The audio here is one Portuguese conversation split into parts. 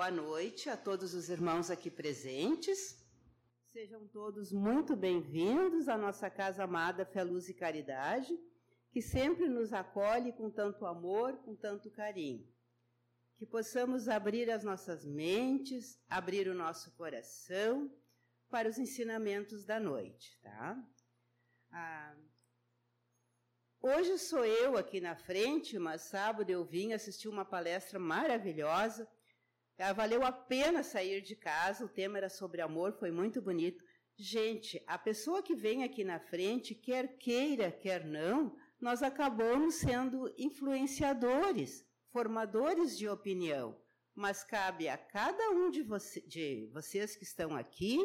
boa noite a todos os irmãos aqui presentes. Sejam todos muito bem-vindos à nossa casa amada Fé, Luz e Caridade, que sempre nos acolhe com tanto amor, com tanto carinho. Que possamos abrir as nossas mentes, abrir o nosso coração para os ensinamentos da noite, tá? Ah, Hoje sou eu aqui na frente, mas sábado eu vim assistir uma palestra maravilhosa. Ah, valeu a pena sair de casa, o tema era sobre amor, foi muito bonito. Gente, a pessoa que vem aqui na frente, quer queira, quer não, nós acabamos sendo influenciadores, formadores de opinião. Mas cabe a cada um de, você, de vocês que estão aqui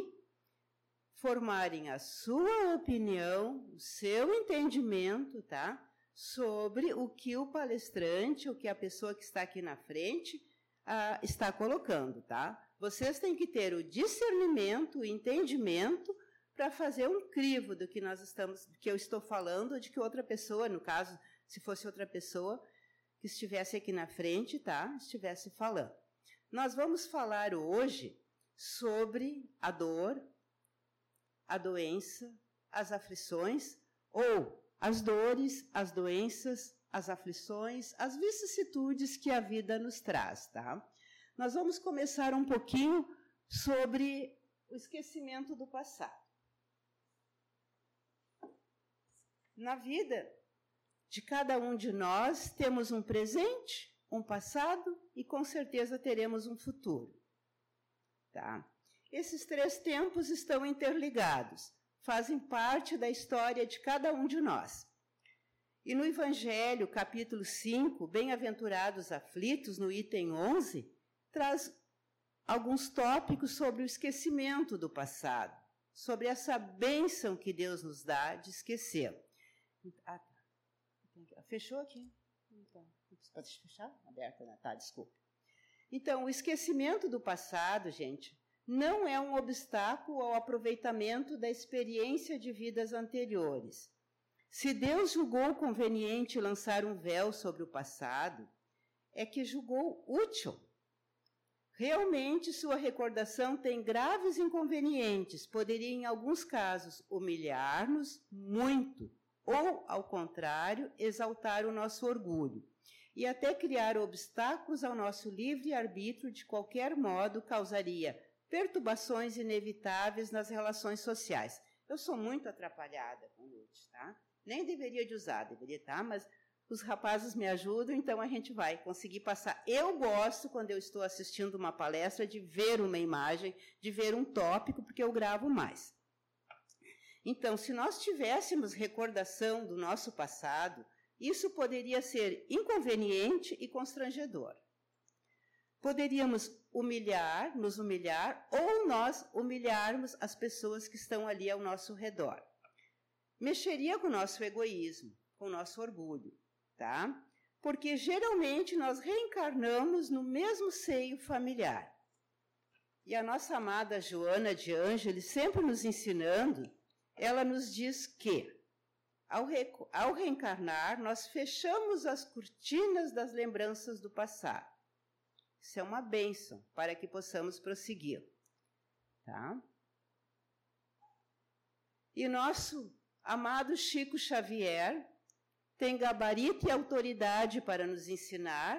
formarem a sua opinião, o seu entendimento, tá? Sobre o que o palestrante, o que a pessoa que está aqui na frente está colocando, tá? Vocês têm que ter o discernimento, o entendimento para fazer um crivo do que nós estamos, do que eu estou falando, de que outra pessoa, no caso, se fosse outra pessoa que estivesse aqui na frente, tá? Estivesse falando. Nós vamos falar hoje sobre a dor, a doença, as aflições, ou as dores, as doenças, as aflições, as vicissitudes que a vida nos traz, tá? Nós vamos começar um pouquinho sobre o esquecimento do passado. Na vida de cada um de nós temos um presente, um passado e com certeza teremos um futuro. Tá? Esses três tempos estão interligados, fazem parte da história de cada um de nós. E no Evangelho, capítulo 5, Bem-aventurados aflitos, no item 11, traz alguns tópicos sobre o esquecimento do passado, sobre essa bênção que Deus nos dá de esquecê-lo. Ah, tá. Fechou aqui? Então, pode fechar? Aberta, né? Tá, desculpa. Então, o esquecimento do passado, gente, não é um obstáculo ao aproveitamento da experiência de vidas anteriores. Se Deus julgou conveniente lançar um véu sobre o passado, é que julgou útil. Realmente, sua recordação tem graves inconvenientes, poderia, em alguns casos, humilhar-nos muito, ou, ao contrário, exaltar o nosso orgulho, e até criar obstáculos ao nosso livre arbítrio, de qualquer modo, causaria perturbações inevitáveis nas relações sociais. Eu sou muito atrapalhada com nudes, tá? Nem deveria de usar, deveria estar, tá? mas os rapazes me ajudam, então a gente vai conseguir passar. Eu gosto, quando eu estou assistindo uma palestra, de ver uma imagem, de ver um tópico, porque eu gravo mais. Então, se nós tivéssemos recordação do nosso passado, isso poderia ser inconveniente e constrangedor. Poderíamos humilhar, nos humilhar, ou nós humilharmos as pessoas que estão ali ao nosso redor. Mexeria com o nosso egoísmo, com o nosso orgulho, tá? Porque geralmente nós reencarnamos no mesmo seio familiar. E a nossa amada Joana de Ângeles, sempre nos ensinando, ela nos diz que, ao, re ao reencarnar, nós fechamos as cortinas das lembranças do passado isso é uma bênção para que possamos prosseguir. Tá? E nosso amado Chico Xavier tem gabarito e autoridade para nos ensinar.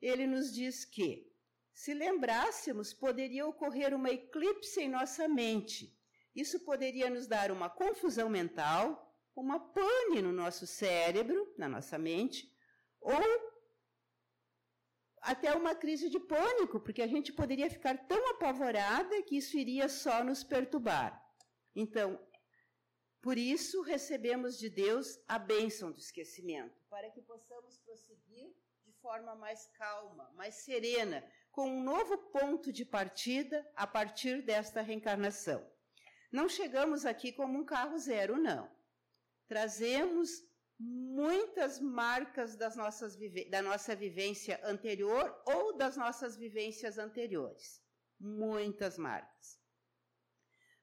Ele nos diz que, se lembrássemos, poderia ocorrer uma eclipse em nossa mente. Isso poderia nos dar uma confusão mental, uma pane no nosso cérebro, na nossa mente, ou até uma crise de pânico, porque a gente poderia ficar tão apavorada que isso iria só nos perturbar. Então, por isso recebemos de Deus a bênção do esquecimento, para que possamos prosseguir de forma mais calma, mais serena, com um novo ponto de partida a partir desta reencarnação. Não chegamos aqui como um carro zero, não. Trazemos muitas marcas das nossas da nossa vivência anterior ou das nossas vivências anteriores. Muitas marcas.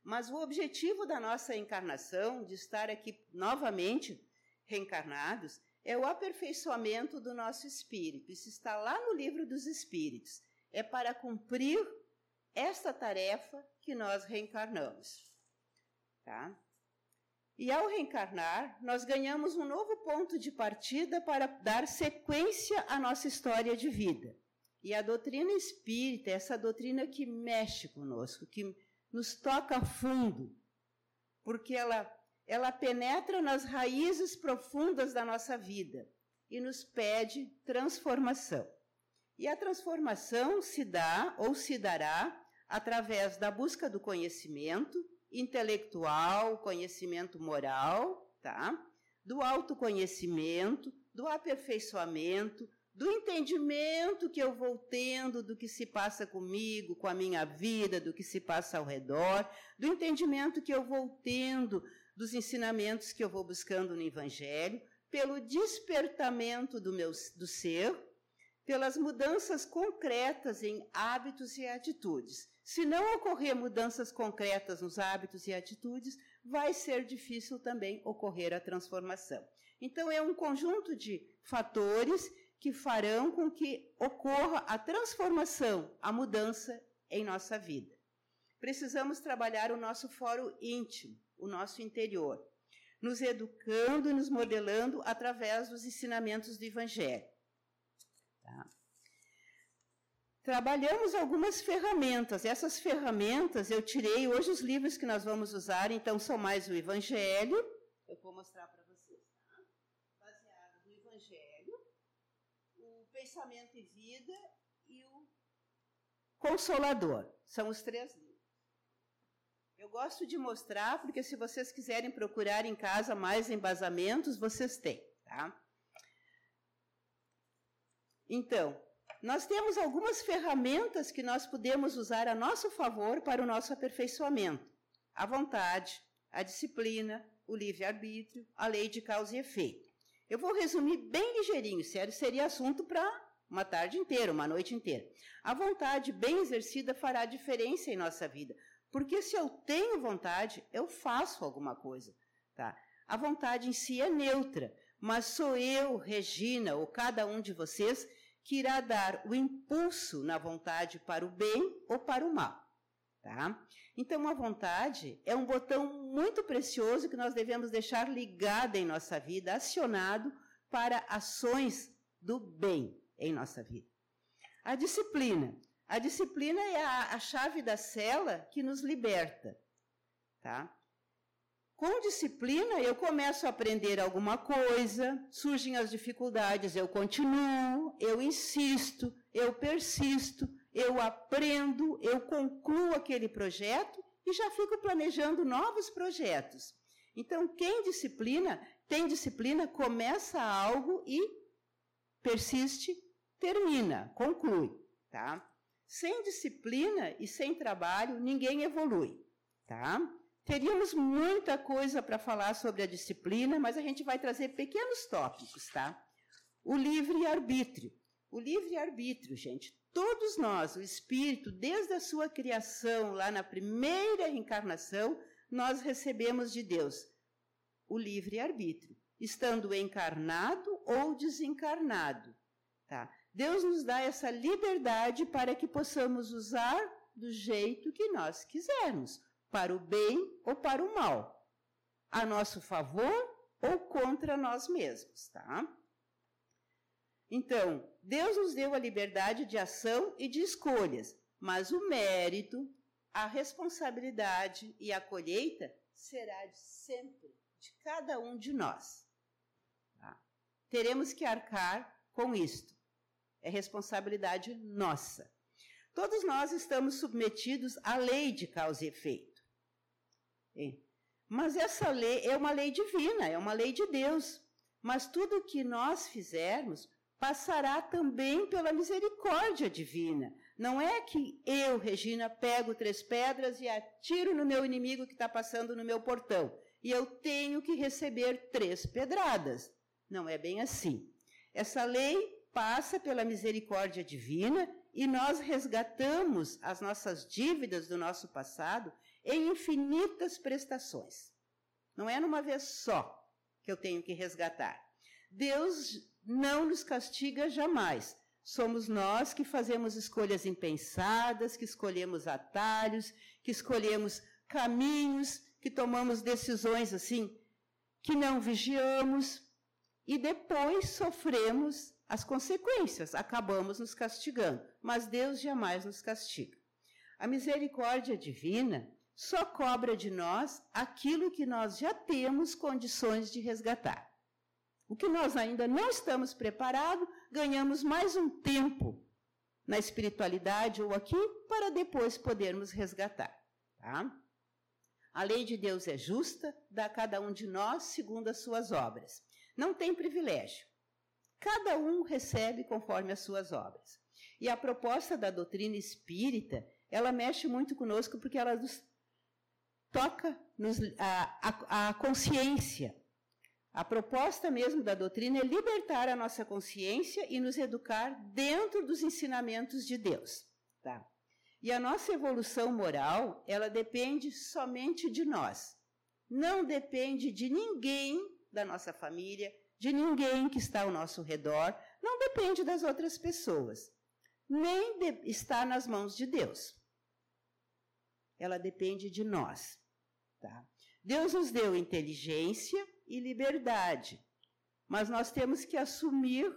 Mas o objetivo da nossa encarnação, de estar aqui novamente reencarnados, é o aperfeiçoamento do nosso espírito. Isso está lá no livro dos Espíritos. é para cumprir esta tarefa que nós reencarnamos. Tá? E ao reencarnar, nós ganhamos um novo ponto de partida para dar sequência à nossa história de vida. E a doutrina espírita é essa doutrina que mexe conosco, que nos toca fundo, porque ela, ela penetra nas raízes profundas da nossa vida e nos pede transformação. E a transformação se dá ou se dará através da busca do conhecimento intelectual, conhecimento moral, tá? Do autoconhecimento, do aperfeiçoamento, do entendimento que eu vou tendo do que se passa comigo, com a minha vida, do que se passa ao redor, do entendimento que eu vou tendo dos ensinamentos que eu vou buscando no Evangelho, pelo despertamento do meu do ser, pelas mudanças concretas em hábitos e atitudes. Se não ocorrer mudanças concretas nos hábitos e atitudes, vai ser difícil também ocorrer a transformação. Então, é um conjunto de fatores que farão com que ocorra a transformação, a mudança em nossa vida. Precisamos trabalhar o nosso fórum íntimo, o nosso interior, nos educando e nos modelando através dos ensinamentos do Evangelho. Tá? Trabalhamos algumas ferramentas. Essas ferramentas eu tirei hoje os livros que nós vamos usar, então são mais o Evangelho. Eu vou mostrar para vocês, tá? Baseado no Evangelho, o Pensamento e Vida e o Consolador. São os três livros. Eu gosto de mostrar, porque se vocês quiserem procurar em casa mais embasamentos, vocês têm, tá? Então, nós temos algumas ferramentas que nós podemos usar a nosso favor para o nosso aperfeiçoamento: a vontade, a disciplina, o livre-arbítrio, a lei de causa e efeito. Eu vou resumir bem ligeirinho, sério, seria assunto para uma tarde inteira, uma noite inteira. A vontade bem exercida fará diferença em nossa vida, porque se eu tenho vontade, eu faço alguma coisa, tá? A vontade em si é neutra, mas sou eu, Regina, ou cada um de vocês que irá dar o impulso na vontade para o bem ou para o mal. Tá? Então, a vontade é um botão muito precioso que nós devemos deixar ligado em nossa vida, acionado para ações do bem em nossa vida. A disciplina. A disciplina é a, a chave da cela que nos liberta. Tá? Com disciplina, eu começo a aprender alguma coisa, surgem as dificuldades, eu continuo, eu insisto, eu persisto, eu aprendo, eu concluo aquele projeto e já fico planejando novos projetos. Então, quem disciplina, tem disciplina, começa algo e persiste, termina, conclui, tá? Sem disciplina e sem trabalho, ninguém evolui, tá? Teríamos muita coisa para falar sobre a disciplina, mas a gente vai trazer pequenos tópicos, tá? O livre-arbítrio. O livre-arbítrio, gente, todos nós, o espírito, desde a sua criação, lá na primeira encarnação, nós recebemos de Deus o livre-arbítrio, estando encarnado ou desencarnado. Tá? Deus nos dá essa liberdade para que possamos usar do jeito que nós quisermos para o bem ou para o mal, a nosso favor ou contra nós mesmos, tá? Então, Deus nos deu a liberdade de ação e de escolhas, mas o mérito, a responsabilidade e a colheita será de sempre de cada um de nós. Tá? Teremos que arcar com isto. É responsabilidade nossa. Todos nós estamos submetidos à lei de causa e efeito. Mas essa lei é uma lei divina, é uma lei de Deus. Mas tudo o que nós fizermos passará também pela misericórdia divina. Não é que eu, Regina, pego três pedras e atiro no meu inimigo que está passando no meu portão. E eu tenho que receber três pedradas. Não é bem assim. Essa lei passa pela misericórdia divina e nós resgatamos as nossas dívidas do nosso passado em infinitas prestações. Não é numa vez só que eu tenho que resgatar. Deus não nos castiga jamais, somos nós que fazemos escolhas impensadas, que escolhemos atalhos, que escolhemos caminhos, que tomamos decisões assim, que não vigiamos e depois sofremos as consequências, acabamos nos castigando. Mas Deus jamais nos castiga. A misericórdia divina só cobra de nós aquilo que nós já temos condições de resgatar. O que nós ainda não estamos preparados, ganhamos mais um tempo na espiritualidade ou aqui para depois podermos resgatar. Tá? A lei de Deus é justa, dá a cada um de nós segundo as suas obras. Não tem privilégio. Cada um recebe conforme as suas obras. E a proposta da doutrina espírita, ela mexe muito conosco porque ela nos toca nos, a, a, a consciência a proposta mesmo da doutrina é libertar a nossa consciência e nos educar dentro dos ensinamentos de Deus. Tá? E a nossa evolução moral, ela depende somente de nós. Não depende de ninguém da nossa família, de ninguém que está ao nosso redor, não depende das outras pessoas. Nem de, está nas mãos de Deus. Ela depende de nós. Tá? Deus nos deu inteligência, e liberdade. Mas nós temos que assumir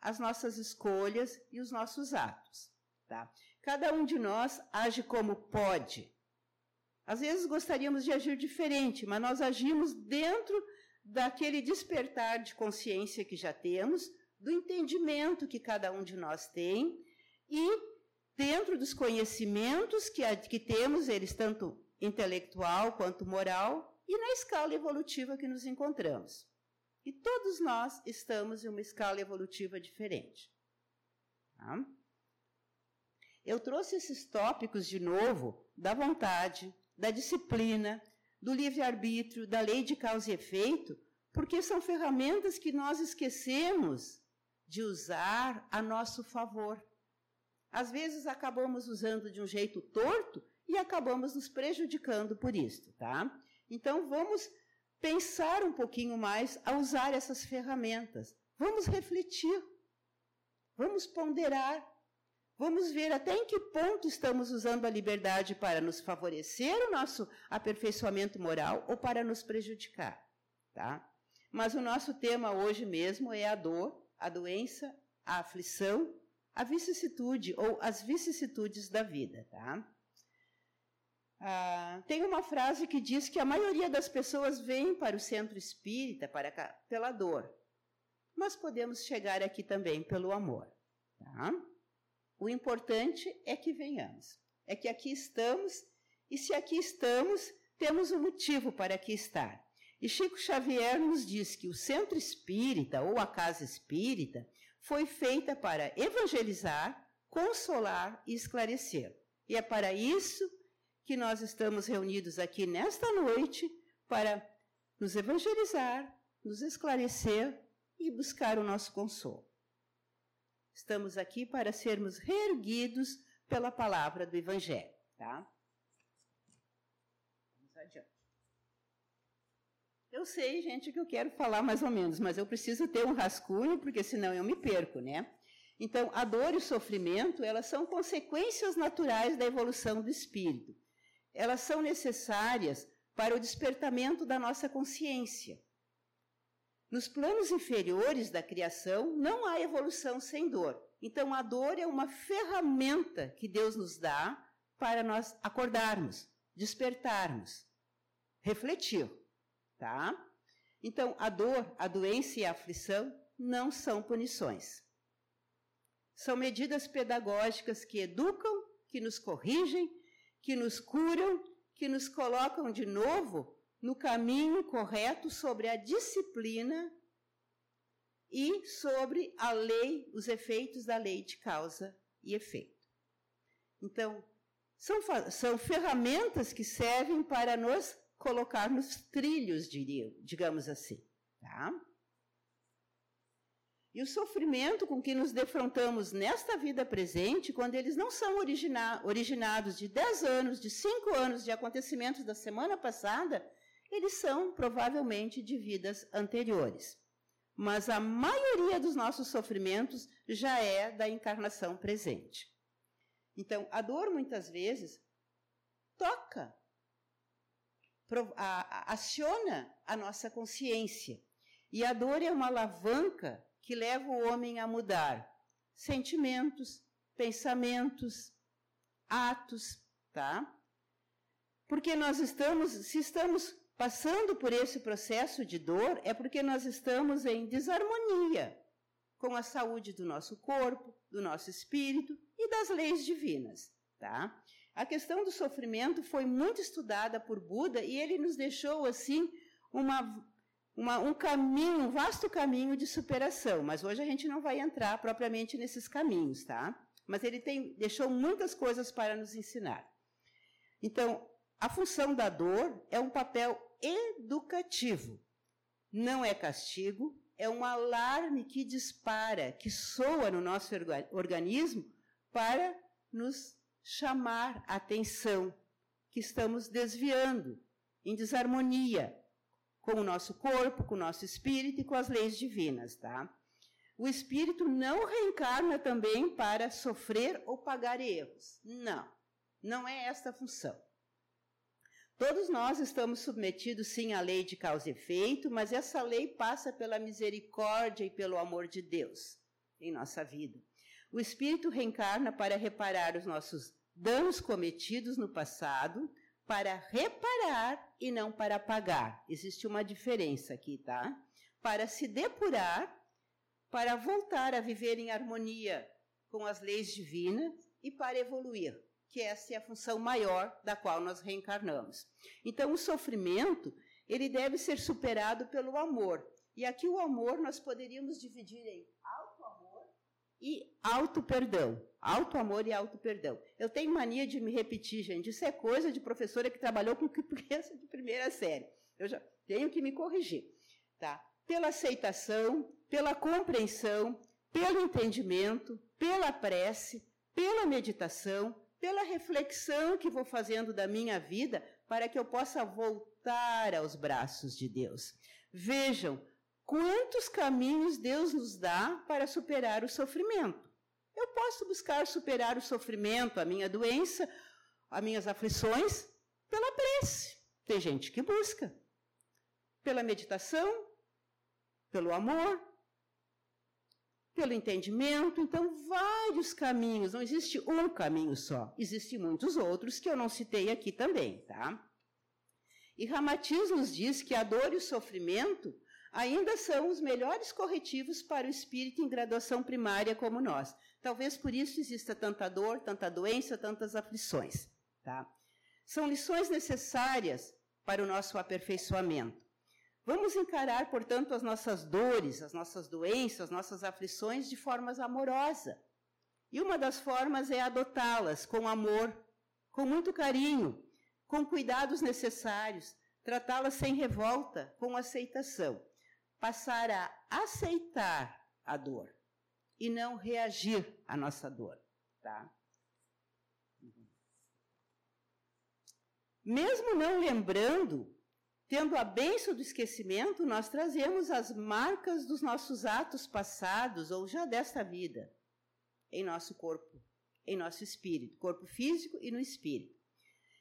as nossas escolhas e os nossos atos. Tá? Cada um de nós age como pode. Às vezes gostaríamos de agir diferente, mas nós agimos dentro daquele despertar de consciência que já temos, do entendimento que cada um de nós tem e dentro dos conhecimentos que, que temos, eles tanto intelectual quanto moral, e na escala evolutiva que nos encontramos. E todos nós estamos em uma escala evolutiva diferente. Tá? Eu trouxe esses tópicos de novo da vontade, da disciplina, do livre-arbítrio, da lei de causa e efeito, porque são ferramentas que nós esquecemos de usar a nosso favor. Às vezes acabamos usando de um jeito torto e acabamos nos prejudicando por isso, tá? Então vamos pensar um pouquinho mais a usar essas ferramentas. Vamos refletir. Vamos ponderar. Vamos ver até em que ponto estamos usando a liberdade para nos favorecer o nosso aperfeiçoamento moral ou para nos prejudicar, tá? Mas o nosso tema hoje mesmo é a dor, a doença, a aflição, a vicissitude ou as vicissitudes da vida, tá? Ah, tem uma frase que diz que a maioria das pessoas vem para o centro espírita para cá, pela dor, mas podemos chegar aqui também pelo amor. Tá? O importante é que venhamos, é que aqui estamos, e se aqui estamos, temos um motivo para aqui estar. E Chico Xavier nos diz que o centro espírita ou a casa espírita foi feita para evangelizar, consolar e esclarecer. E é para isso que nós estamos reunidos aqui nesta noite para nos evangelizar, nos esclarecer e buscar o nosso consolo. Estamos aqui para sermos reerguidos pela palavra do Evangelho, tá? Vamos adiante. Eu sei, gente, que eu quero falar mais ou menos, mas eu preciso ter um rascunho, porque senão eu me perco, né? Então, a dor e o sofrimento, elas são consequências naturais da evolução do espírito elas são necessárias para o despertamento da nossa consciência. Nos planos inferiores da criação, não há evolução sem dor. Então, a dor é uma ferramenta que Deus nos dá para nós acordarmos, despertarmos, refletir, tá? Então, a dor, a doença e a aflição não são punições. São medidas pedagógicas que educam, que nos corrigem que nos curam, que nos colocam de novo no caminho correto sobre a disciplina e sobre a lei, os efeitos da lei de causa e efeito. Então, são, são ferramentas que servem para nos colocar nos trilhos, diria, digamos assim. Tá? E o sofrimento com que nos defrontamos nesta vida presente, quando eles não são origina originados de 10 anos, de 5 anos de acontecimentos da semana passada, eles são provavelmente de vidas anteriores. mas a maioria dos nossos sofrimentos já é da encarnação presente. Então, a dor muitas vezes toca, aciona a nossa consciência. E a dor é uma alavanca que leva o homem a mudar sentimentos, pensamentos, atos, tá? Porque nós estamos, se estamos passando por esse processo de dor, é porque nós estamos em desarmonia com a saúde do nosso corpo, do nosso espírito e das leis divinas, tá? A questão do sofrimento foi muito estudada por Buda e ele nos deixou assim uma uma, um caminho, um vasto caminho de superação, mas hoje a gente não vai entrar propriamente nesses caminhos, tá? Mas ele tem, deixou muitas coisas para nos ensinar. Então, a função da dor é um papel educativo. Não é castigo, é um alarme que dispara, que soa no nosso organismo para nos chamar a atenção que estamos desviando, em desarmonia, com o nosso corpo, com o nosso espírito e com as leis divinas, tá? O espírito não reencarna também para sofrer ou pagar erros. Não, não é esta a função. Todos nós estamos submetidos, sim, à lei de causa e efeito, mas essa lei passa pela misericórdia e pelo amor de Deus em nossa vida. O espírito reencarna para reparar os nossos danos cometidos no passado, para reparar e não para pagar. Existe uma diferença aqui, tá? Para se depurar, para voltar a viver em harmonia com as leis divinas e para evoluir, que essa é a função maior da qual nós reencarnamos. Então, o sofrimento, ele deve ser superado pelo amor. E aqui o amor nós poderíamos dividir em e auto-perdão. Auto-amor e auto-perdão. Eu tenho mania de me repetir, gente. Isso é coisa de professora que trabalhou com criança de primeira série. Eu já tenho que me corrigir. Tá? Pela aceitação, pela compreensão, pelo entendimento, pela prece, pela meditação, pela reflexão que vou fazendo da minha vida para que eu possa voltar aos braços de Deus. Vejam, Quantos caminhos Deus nos dá para superar o sofrimento? Eu posso buscar superar o sofrimento, a minha doença, as minhas aflições, pela prece. Tem gente que busca. Pela meditação, pelo amor, pelo entendimento. Então, vários caminhos. Não existe um caminho só. Existem muitos outros que eu não citei aqui também, tá? E Ramatiz nos diz que a dor e o sofrimento ainda são os melhores corretivos para o espírito em graduação primária como nós. Talvez por isso exista tanta dor, tanta doença, tantas aflições. Tá? São lições necessárias para o nosso aperfeiçoamento. Vamos encarar, portanto, as nossas dores, as nossas doenças, as nossas aflições de formas amorosa. E uma das formas é adotá-las com amor, com muito carinho, com cuidados necessários, tratá-las sem revolta, com aceitação passar a aceitar a dor e não reagir à nossa dor, tá? Mesmo não lembrando, tendo a benção do esquecimento, nós trazemos as marcas dos nossos atos passados ou já desta vida em nosso corpo, em nosso espírito, corpo físico e no espírito.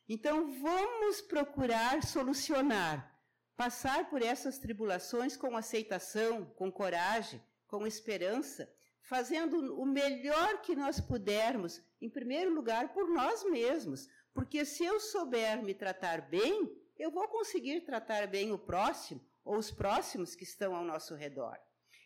Então, vamos procurar solucionar Passar por essas tribulações com aceitação, com coragem, com esperança, fazendo o melhor que nós pudermos, em primeiro lugar por nós mesmos, porque se eu souber me tratar bem, eu vou conseguir tratar bem o próximo ou os próximos que estão ao nosso redor.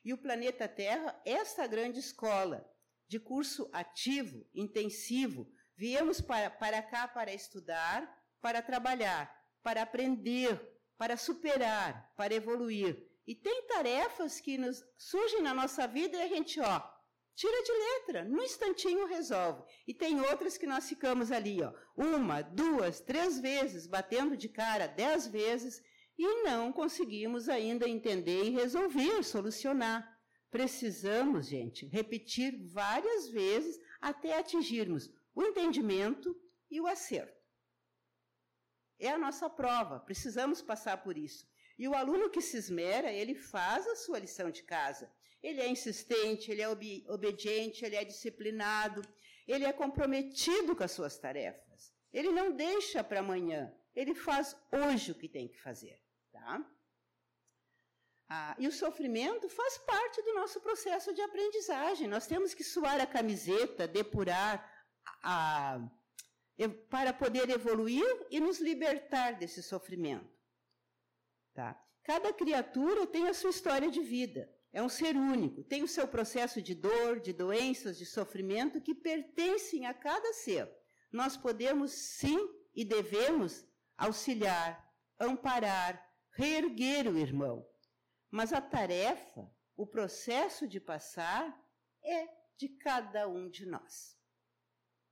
E o planeta Terra, esta grande escola de curso ativo, intensivo, viemos para, para cá para estudar, para trabalhar, para aprender, para superar, para evoluir. E tem tarefas que nos surgem na nossa vida e a gente, ó, tira de letra, num instantinho resolve. E tem outras que nós ficamos ali, ó, uma, duas, três vezes, batendo de cara dez vezes e não conseguimos ainda entender e resolver, solucionar. Precisamos, gente, repetir várias vezes até atingirmos o entendimento e o acerto. É a nossa prova, precisamos passar por isso. E o aluno que se esmera, ele faz a sua lição de casa. Ele é insistente, ele é ob obediente, ele é disciplinado, ele é comprometido com as suas tarefas. Ele não deixa para amanhã, ele faz hoje o que tem que fazer. Tá? Ah, e o sofrimento faz parte do nosso processo de aprendizagem. Nós temos que suar a camiseta, depurar a, a, para poder evoluir e nos libertar desse sofrimento. Tá? Cada criatura tem a sua história de vida. É um ser único, tem o seu processo de dor, de doenças, de sofrimento que pertencem a cada ser. Nós podemos sim e devemos auxiliar, amparar, reerguer o irmão. Mas a tarefa, o processo de passar, é de cada um de nós.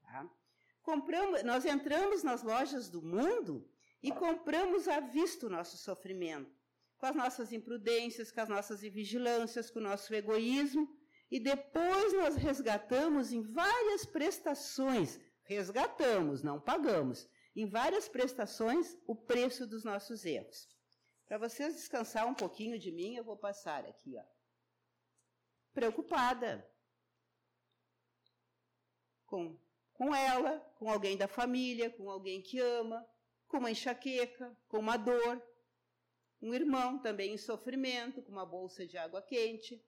Tá? Compramos, nós entramos nas lojas do mundo e compramos à vista o nosso sofrimento, com as nossas imprudências, com as nossas invigilâncias, com o nosso egoísmo, e depois nós resgatamos em várias prestações, resgatamos, não pagamos, em várias prestações o preço dos nossos erros. Para vocês descansar um pouquinho de mim, eu vou passar aqui, ó. Preocupada com, com ela, com alguém da família, com alguém que ama, com uma enxaqueca, com uma dor, um irmão também em sofrimento, com uma bolsa de água quente,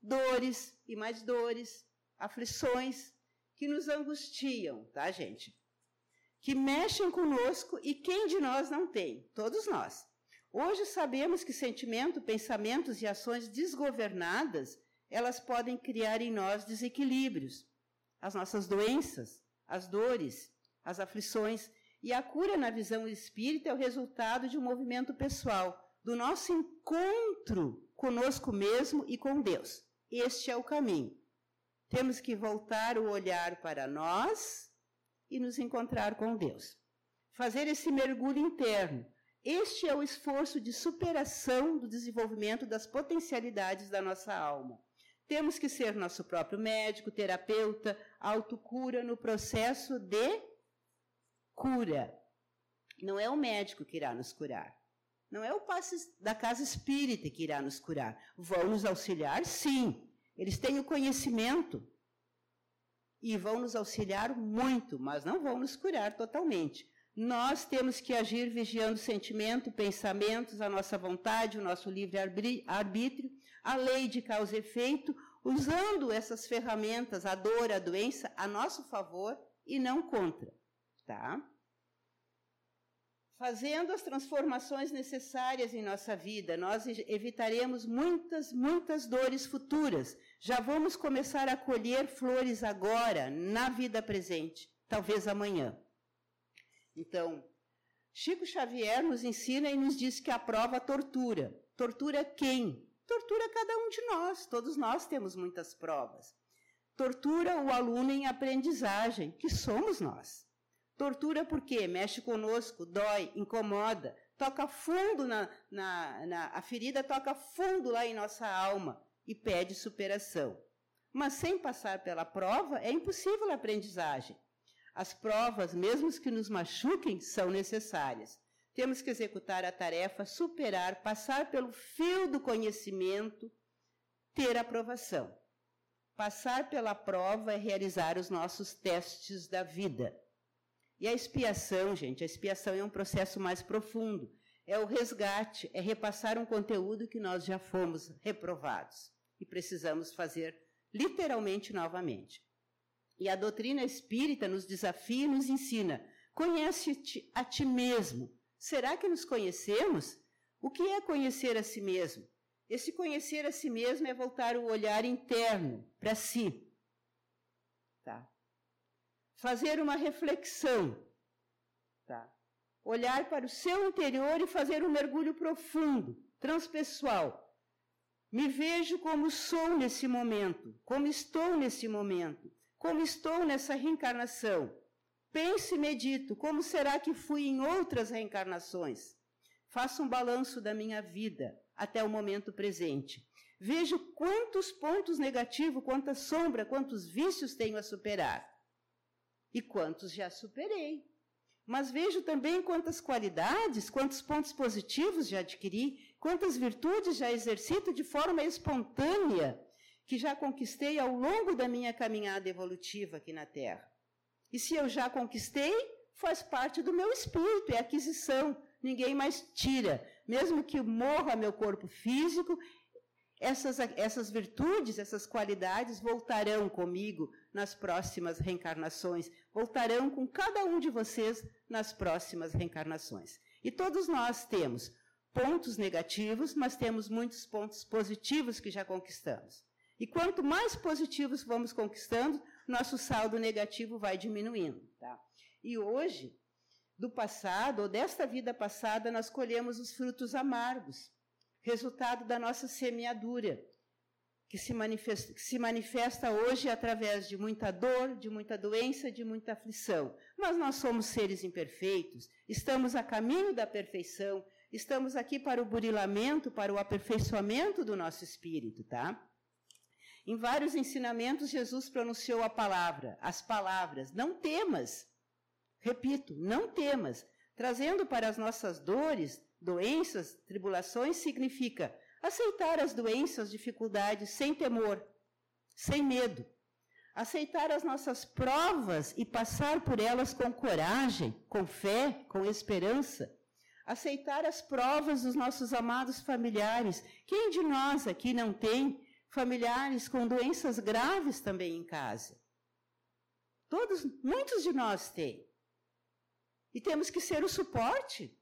dores e mais dores, aflições que nos angustiam, tá, gente? Que mexem conosco e quem de nós não tem? Todos nós. Hoje sabemos que sentimento, pensamentos e ações desgovernadas, elas podem criar em nós desequilíbrios. As nossas doenças, as dores, as aflições e a cura na visão espírita é o resultado de um movimento pessoal, do nosso encontro conosco mesmo e com Deus. Este é o caminho. Temos que voltar o olhar para nós e nos encontrar com Deus. Fazer esse mergulho interno este é o esforço de superação do desenvolvimento das potencialidades da nossa alma. Temos que ser nosso próprio médico, terapeuta, autocura no processo de cura. Não é o médico que irá nos curar. Não é o passe da casa espírita que irá nos curar. Vão nos auxiliar, sim. Eles têm o conhecimento e vão nos auxiliar muito, mas não vão nos curar totalmente. Nós temos que agir vigiando sentimento, pensamentos, a nossa vontade, o nosso livre-arbítrio, a lei de causa e efeito, usando essas ferramentas, a dor, a doença, a nosso favor e não contra. Tá? Fazendo as transformações necessárias em nossa vida, nós evitaremos muitas, muitas dores futuras. Já vamos começar a colher flores agora, na vida presente, talvez amanhã. Então, Chico Xavier nos ensina e nos diz que a prova tortura. Tortura quem? Tortura cada um de nós. Todos nós temos muitas provas. Tortura o aluno em aprendizagem, que somos nós. Tortura porque mexe conosco, dói, incomoda, toca fundo na, na, na, a ferida toca fundo lá em nossa alma e pede superação. Mas sem passar pela prova é impossível a aprendizagem. As provas, mesmo que nos machuquem, são necessárias. Temos que executar a tarefa, superar, passar pelo fio do conhecimento, ter aprovação. Passar pela prova é realizar os nossos testes da vida. E a expiação, gente, a expiação é um processo mais profundo. É o resgate, é repassar um conteúdo que nós já fomos reprovados e precisamos fazer literalmente novamente. E a doutrina espírita nos desafia e nos ensina: conhece-te a ti mesmo. Será que nos conhecemos? O que é conhecer a si mesmo? Esse conhecer a si mesmo é voltar o olhar interno para si. Tá? Fazer uma reflexão. Tá? Olhar para o seu interior e fazer um mergulho profundo, transpessoal. Me vejo como sou nesse momento, como estou nesse momento como estou nessa reencarnação. Penso e medito, como será que fui em outras reencarnações? Faço um balanço da minha vida até o momento presente. Vejo quantos pontos negativos, quanta sombra, quantos vícios tenho a superar. E quantos já superei. Mas vejo também quantas qualidades, quantos pontos positivos já adquiri, Quantas virtudes já exercito de forma espontânea, que já conquistei ao longo da minha caminhada evolutiva aqui na Terra. E se eu já conquistei, faz parte do meu espírito, é aquisição, ninguém mais tira. Mesmo que morra meu corpo físico, essas, essas virtudes, essas qualidades voltarão comigo nas próximas reencarnações, voltarão com cada um de vocês nas próximas reencarnações. E todos nós temos pontos negativos, mas temos muitos pontos positivos que já conquistamos. E quanto mais positivos vamos conquistando, nosso saldo negativo vai diminuindo. Tá? E hoje, do passado, ou desta vida passada, nós colhemos os frutos amargos resultado da nossa semeadura, que se manifesta, que se manifesta hoje através de muita dor, de muita doença, de muita aflição. Mas nós somos seres imperfeitos, estamos a caminho da perfeição, estamos aqui para o burilamento, para o aperfeiçoamento do nosso espírito, tá? Em vários ensinamentos, Jesus pronunciou a palavra, as palavras, não temas. Repito, não temas, trazendo para as nossas dores doenças, tribulações, significa aceitar as doenças, dificuldades sem temor, sem medo. Aceitar as nossas provas e passar por elas com coragem, com fé, com esperança. Aceitar as provas dos nossos amados familiares. Quem de nós aqui não tem familiares com doenças graves também em casa? Todos, muitos de nós têm. E temos que ser o suporte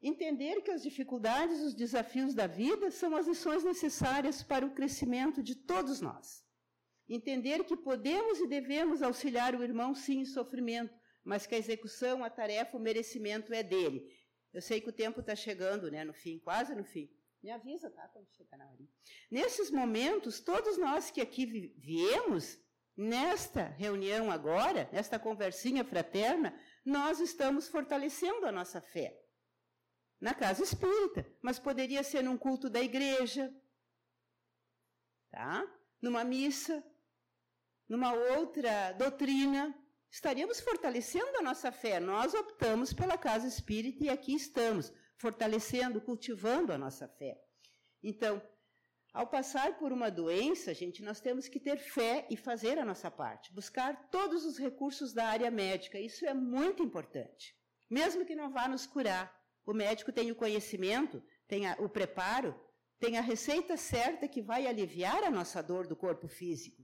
Entender que as dificuldades, os desafios da vida são as lições necessárias para o crescimento de todos nós. Entender que podemos e devemos auxiliar o irmão, sim, em sofrimento, mas que a execução, a tarefa, o merecimento é dele. Eu sei que o tempo está chegando, né, no fim, quase no fim. Me avisa, tá? Quando chegar na hora. Nesses momentos, todos nós que aqui viemos, nesta reunião agora, nesta conversinha fraterna, nós estamos fortalecendo a nossa fé na casa espírita, mas poderia ser num culto da igreja, tá? Numa missa, numa outra doutrina, estaríamos fortalecendo a nossa fé. Nós optamos pela casa espírita e aqui estamos, fortalecendo, cultivando a nossa fé. Então, ao passar por uma doença, gente, nós temos que ter fé e fazer a nossa parte, buscar todos os recursos da área médica. Isso é muito importante. Mesmo que não vá nos curar, o médico tem o conhecimento, tem a, o preparo, tem a receita certa que vai aliviar a nossa dor do corpo físico.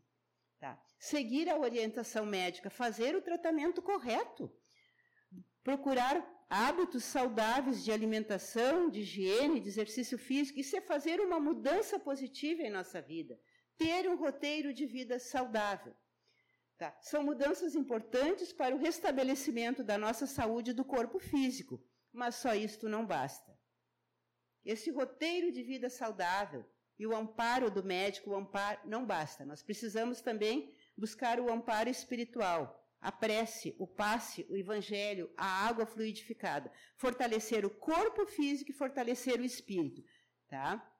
Tá? Seguir a orientação médica, fazer o tratamento correto, procurar hábitos saudáveis de alimentação, de higiene, de exercício físico, isso é fazer uma mudança positiva em nossa vida, ter um roteiro de vida saudável. Tá? São mudanças importantes para o restabelecimento da nossa saúde do corpo físico mas só isto não basta. Esse roteiro de vida saudável e o amparo do médico, o amparo, não basta. Nós precisamos também buscar o amparo espiritual, a prece, o passe, o evangelho, a água fluidificada, fortalecer o corpo físico e fortalecer o espírito, tá?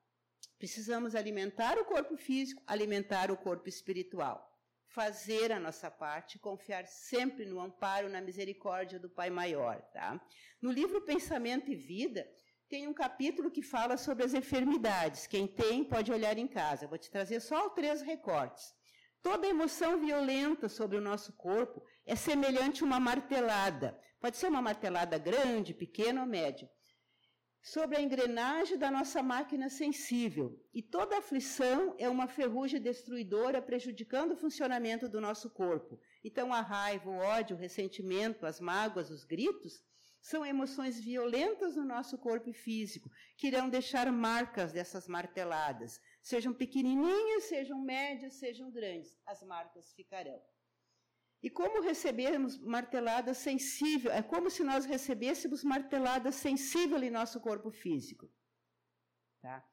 Precisamos alimentar o corpo físico, alimentar o corpo espiritual fazer a nossa parte, confiar sempre no amparo, na misericórdia do Pai Maior, tá? No livro Pensamento e Vida, tem um capítulo que fala sobre as enfermidades. Quem tem pode olhar em casa. Vou te trazer só três recortes. Toda emoção violenta sobre o nosso corpo é semelhante a uma martelada. Pode ser uma martelada grande, pequena ou média sobre a engrenagem da nossa máquina sensível. E toda aflição é uma ferrugem destruidora prejudicando o funcionamento do nosso corpo. Então, a raiva, o ódio, o ressentimento, as mágoas, os gritos são emoções violentas no nosso corpo físico, que irão deixar marcas dessas marteladas. Sejam pequenininhas, sejam médias, sejam grandes, as marcas ficarão. E como recebemos martelada sensível, é como se nós recebêssemos martelada sensível em nosso corpo físico. Tá?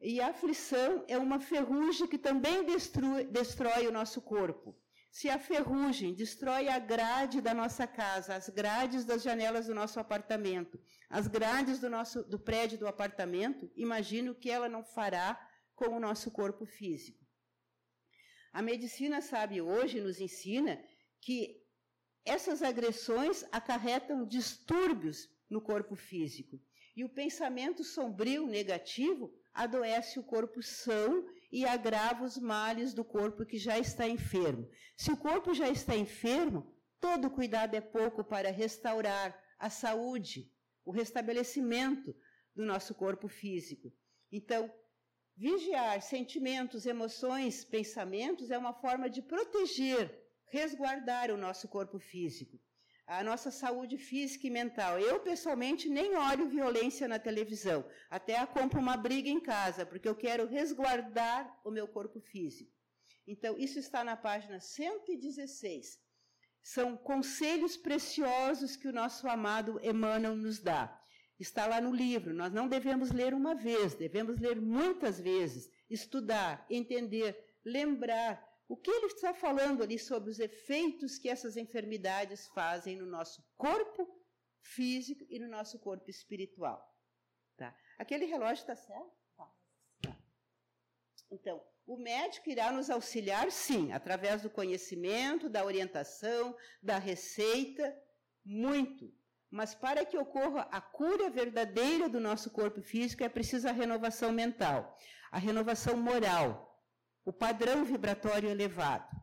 E a aflição é uma ferrugem que também destrói, destrói o nosso corpo. Se a ferrugem destrói a grade da nossa casa, as grades das janelas do nosso apartamento, as grades do, nosso, do prédio do apartamento, imagino que ela não fará com o nosso corpo físico. A medicina sabe hoje, nos ensina, que essas agressões acarretam distúrbios no corpo físico. E o pensamento sombrio, negativo, adoece o corpo são e agrava os males do corpo que já está enfermo. Se o corpo já está enfermo, todo cuidado é pouco para restaurar a saúde, o restabelecimento do nosso corpo físico. Então, vigiar sentimentos, emoções, pensamentos é uma forma de proteger, resguardar o nosso corpo físico a nossa saúde física e mental. Eu, pessoalmente, nem olho violência na televisão. Até compro uma briga em casa, porque eu quero resguardar o meu corpo físico. Então, isso está na página 116. São conselhos preciosos que o nosso amado Emmanuel nos dá. Está lá no livro. Nós não devemos ler uma vez, devemos ler muitas vezes, estudar, entender, lembrar, o que ele está falando ali sobre os efeitos que essas enfermidades fazem no nosso corpo físico e no nosso corpo espiritual? Tá? Aquele relógio está certo? Tá. Então, o médico irá nos auxiliar, sim, através do conhecimento, da orientação, da receita, muito. Mas para que ocorra a cura verdadeira do nosso corpo físico, é preciso a renovação mental, a renovação moral, o padrão vibratório elevado.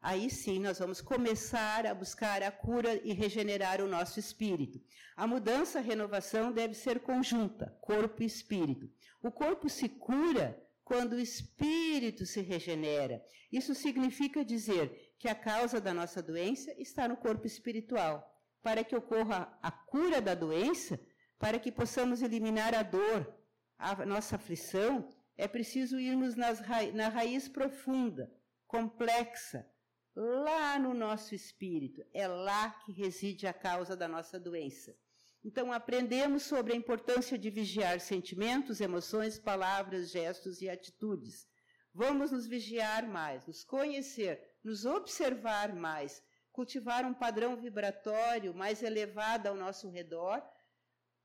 Aí sim nós vamos começar a buscar a cura e regenerar o nosso espírito. A mudança, a renovação deve ser conjunta, corpo e espírito. O corpo se cura quando o espírito se regenera. Isso significa dizer que a causa da nossa doença está no corpo espiritual. Para que ocorra a cura da doença, para que possamos eliminar a dor, a nossa aflição, é preciso irmos na raiz profunda, complexa, lá no nosso espírito. É lá que reside a causa da nossa doença. Então, aprendemos sobre a importância de vigiar sentimentos, emoções, palavras, gestos e atitudes. Vamos nos vigiar mais, nos conhecer, nos observar mais, cultivar um padrão vibratório mais elevado ao nosso redor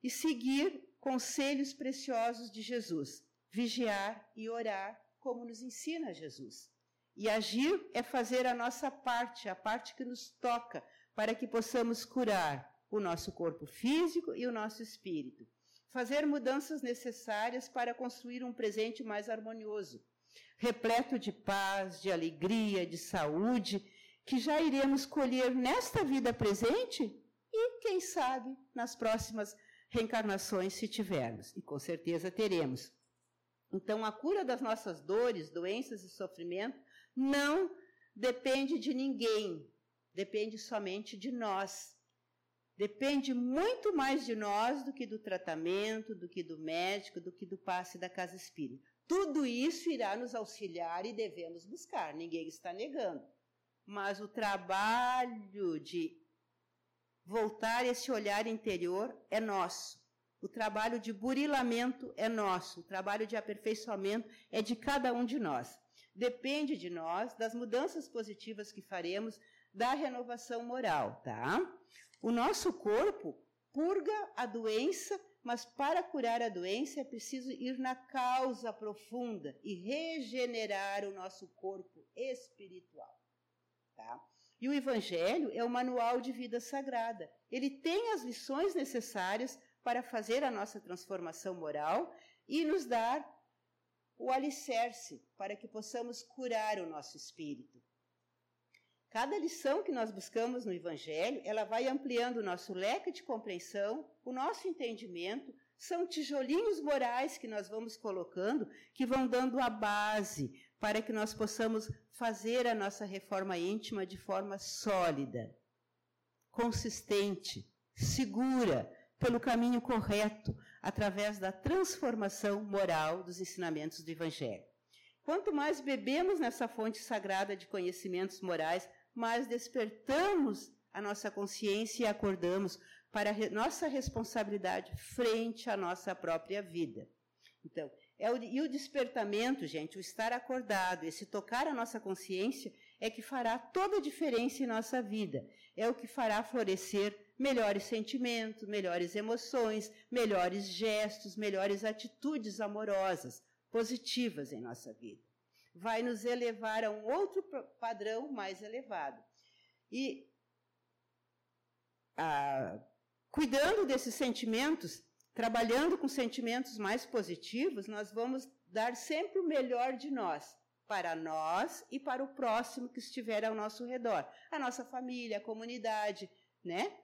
e seguir conselhos preciosos de Jesus vigiar e orar, como nos ensina Jesus. E agir é fazer a nossa parte, a parte que nos toca, para que possamos curar o nosso corpo físico e o nosso espírito. Fazer mudanças necessárias para construir um presente mais harmonioso, repleto de paz, de alegria, de saúde, que já iremos colher nesta vida presente e, quem sabe, nas próximas reencarnações, se tivermos. E com certeza teremos. Então, a cura das nossas dores, doenças e sofrimento não depende de ninguém, depende somente de nós. Depende muito mais de nós do que do tratamento, do que do médico, do que do passe da casa espírita. Tudo isso irá nos auxiliar e devemos buscar, ninguém está negando. Mas o trabalho de voltar esse olhar interior é nosso. O trabalho de burilamento é nosso, o trabalho de aperfeiçoamento é de cada um de nós. Depende de nós, das mudanças positivas que faremos, da renovação moral, tá? O nosso corpo purga a doença, mas para curar a doença é preciso ir na causa profunda e regenerar o nosso corpo espiritual, tá? E o Evangelho é o manual de vida sagrada. Ele tem as lições necessárias para fazer a nossa transformação moral e nos dar o alicerce para que possamos curar o nosso espírito. Cada lição que nós buscamos no Evangelho, ela vai ampliando o nosso leque de compreensão, o nosso entendimento, são tijolinhos morais que nós vamos colocando, que vão dando a base para que nós possamos fazer a nossa reforma íntima de forma sólida, consistente, segura, pelo caminho correto, através da transformação moral dos ensinamentos do Evangelho. Quanto mais bebemos nessa fonte sagrada de conhecimentos morais, mais despertamos a nossa consciência e acordamos para a nossa responsabilidade frente à nossa própria vida. Então, é o, e o despertamento, gente, o estar acordado, esse tocar a nossa consciência, é que fará toda a diferença em nossa vida. É o que fará florescer melhores sentimentos, melhores emoções, melhores gestos, melhores atitudes amorosas, positivas em nossa vida. Vai nos elevar a um outro padrão mais elevado. E, ah, cuidando desses sentimentos, trabalhando com sentimentos mais positivos, nós vamos dar sempre o melhor de nós, para nós e para o próximo que estiver ao nosso redor, a nossa família, a comunidade, né?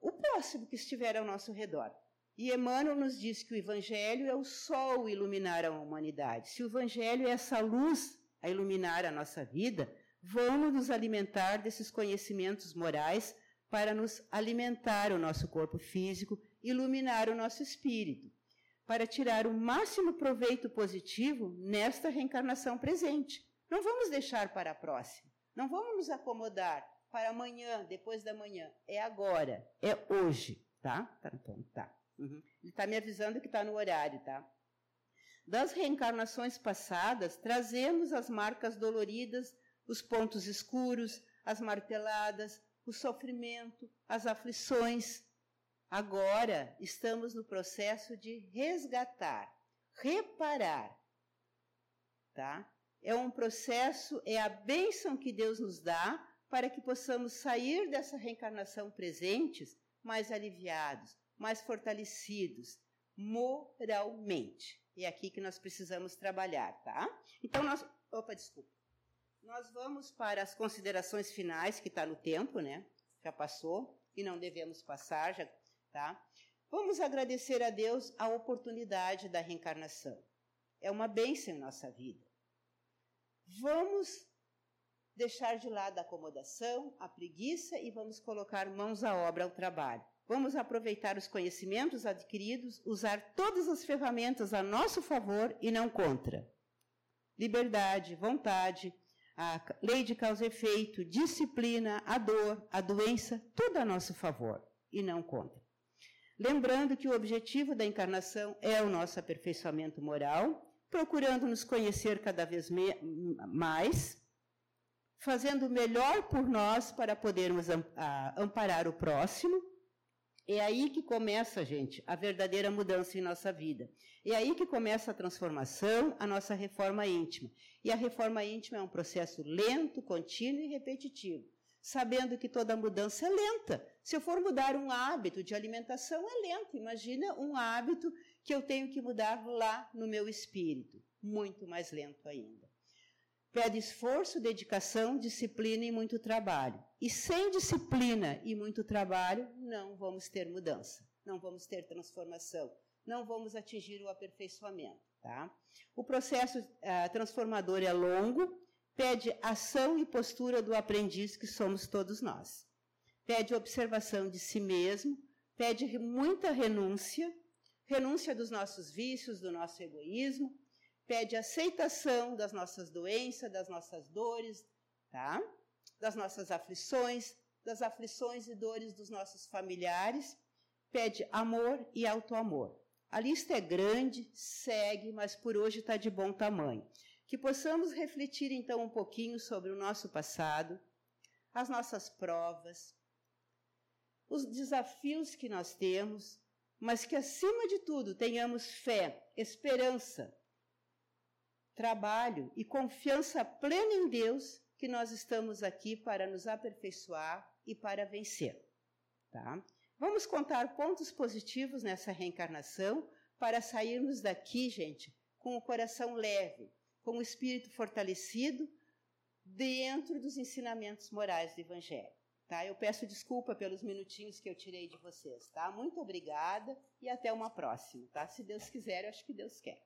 O próximo que estiver ao nosso redor. E Emmanuel nos diz que o Evangelho é o sol iluminar a humanidade. Se o Evangelho é essa luz a iluminar a nossa vida, vamos nos alimentar desses conhecimentos morais para nos alimentar o nosso corpo físico, iluminar o nosso espírito, para tirar o máximo proveito positivo nesta reencarnação presente. Não vamos deixar para a próxima. Não vamos nos acomodar para amanhã, depois da manhã. É agora, é hoje, tá? Tá ponto, tá. Uhum. Ele está me avisando que está no horário, tá? Das reencarnações passadas, trazemos as marcas doloridas, os pontos escuros, as marteladas, o sofrimento, as aflições. Agora estamos no processo de resgatar, reparar. Tá? É um processo, é a bênção que Deus nos dá para que possamos sair dessa reencarnação presentes mais aliviados, mais fortalecidos moralmente. É aqui que nós precisamos trabalhar, tá? Então nós, opa, desculpa. Nós vamos para as considerações finais que está no tempo, né? Já passou e não devemos passar, já, tá? Vamos agradecer a Deus a oportunidade da reencarnação. É uma bênção em nossa vida. Vamos deixar de lado a acomodação, a preguiça e vamos colocar mãos à obra ao trabalho. Vamos aproveitar os conhecimentos adquiridos, usar todas as ferramentas a nosso favor e não contra. Liberdade, vontade, a lei de causa e efeito, disciplina, a dor, a doença, tudo a nosso favor e não contra. Lembrando que o objetivo da encarnação é o nosso aperfeiçoamento moral, procurando nos conhecer cada vez mais, fazendo o melhor por nós para podermos amparar o próximo. É aí que começa, gente, a verdadeira mudança em nossa vida. É aí que começa a transformação, a nossa reforma íntima. E a reforma íntima é um processo lento, contínuo e repetitivo, sabendo que toda mudança é lenta. Se eu for mudar um hábito de alimentação, é lento. Imagina um hábito que eu tenho que mudar lá no meu espírito. Muito mais lento ainda. Pede esforço, dedicação, disciplina e muito trabalho. E sem disciplina e muito trabalho, não vamos ter mudança, não vamos ter transformação, não vamos atingir o aperfeiçoamento. Tá? O processo uh, transformador é longo, pede ação e postura do aprendiz que somos todos nós. Pede observação de si mesmo, pede muita renúncia, renúncia dos nossos vícios, do nosso egoísmo, pede aceitação das nossas doenças, das nossas dores, tá? Das nossas aflições, das aflições e dores dos nossos familiares, pede amor e autoamor. A lista é grande, segue, mas por hoje está de bom tamanho. Que possamos refletir então um pouquinho sobre o nosso passado, as nossas provas, os desafios que nós temos, mas que acima de tudo tenhamos fé, esperança, trabalho e confiança plena em Deus que nós estamos aqui para nos aperfeiçoar e para vencer. Tá? Vamos contar pontos positivos nessa reencarnação para sairmos daqui, gente, com o coração leve, com o espírito fortalecido dentro dos ensinamentos morais do Evangelho. Tá? Eu peço desculpa pelos minutinhos que eu tirei de vocês. Tá? Muito obrigada e até uma próxima. Tá? Se Deus quiser, eu acho que Deus quer.